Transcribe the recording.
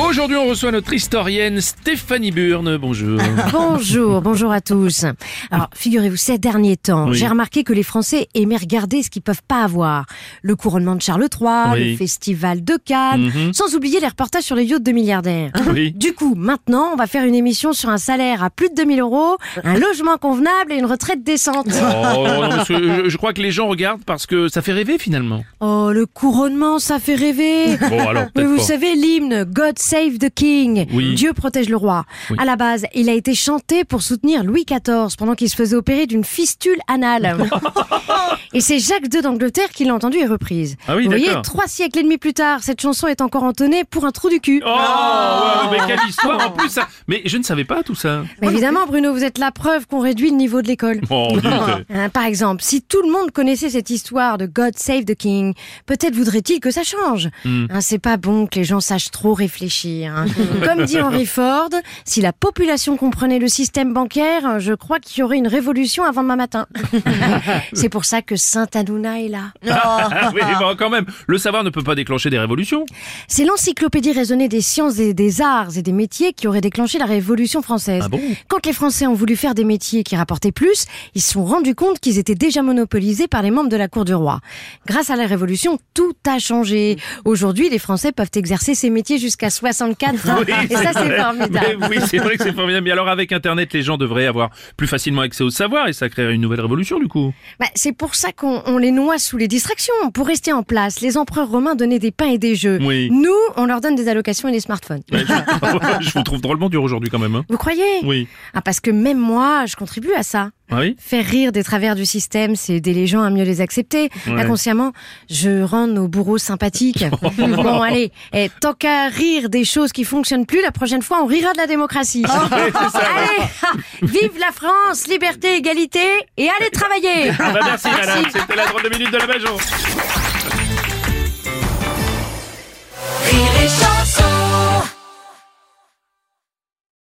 Aujourd'hui, on reçoit notre historienne Stéphanie Burne. Bonjour. Bonjour, bonjour à tous. Alors, figurez-vous, ces derniers temps, Oui. j'ai remarqué que les Français aimaient regarder ce qu'ils peuvent pas avoir. Le couronnement de Charles III, Oui. le festival de Cannes, Mhm. sans oublier les reportages sur les yachts de milliardaires. Oui. Du coup, maintenant, on va faire une émission sur un salaire à plus de 2000 euros, un logement convenable et une retraite décente. Oh, non, parce que je, je crois que les gens regardent parce que ça fait rêver finalement. Oh, le couronnement, ça fait rêver. Bon, alors Mais vous pas. savez l'hymne God Save the King, Oui. Dieu protège le roi. Oui. À la base, il a été chanté pour soutenir Louis XIV pendant qu'il se faisait opérer d'une fistule anale. et c'est Jacques II d'Angleterre qui l'a entendue et reprise. Ah oui, Vous voyez, trois siècles et demi plus tard, cette chanson est encore entonnée pour un trou du cul. Oh, ouais, mais quelle histoire en plus. ça. Mais je ne savais pas tout ça. Mais évidemment, Bruno, vous êtes la preuve qu'on réduit le niveau de l'école. Oh. Hein, par exemple, si tout le monde connaissait cette histoire de God Save the King, peut-être voudrait-il que ça change. Hein, c'est pas bon que les gens sachent trop réfléchir. Hein. Comme dit Henry Ford, si la population comprenait le système bancaire, je crois qu'il y aurait une révolution avant demain matin. c'est pour ça que Saint Hanouna est là. Ah oui, bon, quand même, le savoir ne peut pas déclencher des révolutions. C'est l'encyclopédie raisonnée des sciences et des arts et des métiers qui aurait déclenché la Révolution française. Ah bon Quand les Français ont voulu faire des métiers qui rapportaient plus, ils se sont rendus compte qu'ils étaient déjà monopolisés par les membres de la cour du roi. Grâce à la Révolution, tout a changé. Aujourd'hui, les Français peuvent exercer ces métiers jusqu'à 64 ans. Oui, et ça, c'est formidable. Mais oui, c'est vrai que c'est formidable. Mais alors, avec Internet, les gens devraient avoir plus facilement accès au savoir et ça créerait une nouvelle révolution, du coup. Bah, c'est pour ça qu'on on les noie sous les distractions. Pour rester en place, les empereurs romains donnaient des pains et des jeux. Oui. Nous, on leur donne des allocations et des smartphones. Ouais, je, je vous trouve drôlement dur aujourd'hui, quand même. hein. Vous croyez? Oui. Ah, parce que même moi, je contribue à ça. Ah oui Faire rire des travers du système, c'est aider les gens à mieux les accepter. Ouais. Inconsciemment, je rends nos bourreaux sympathiques. bon, allez, eh, tant qu'à rire des choses qui fonctionnent plus, la prochaine fois, on rira de la démocratie. allez, vive la France, liberté, égalité, et allez travailler. Ah bah merci, madame. C'était la drôle de minute de la Bajon.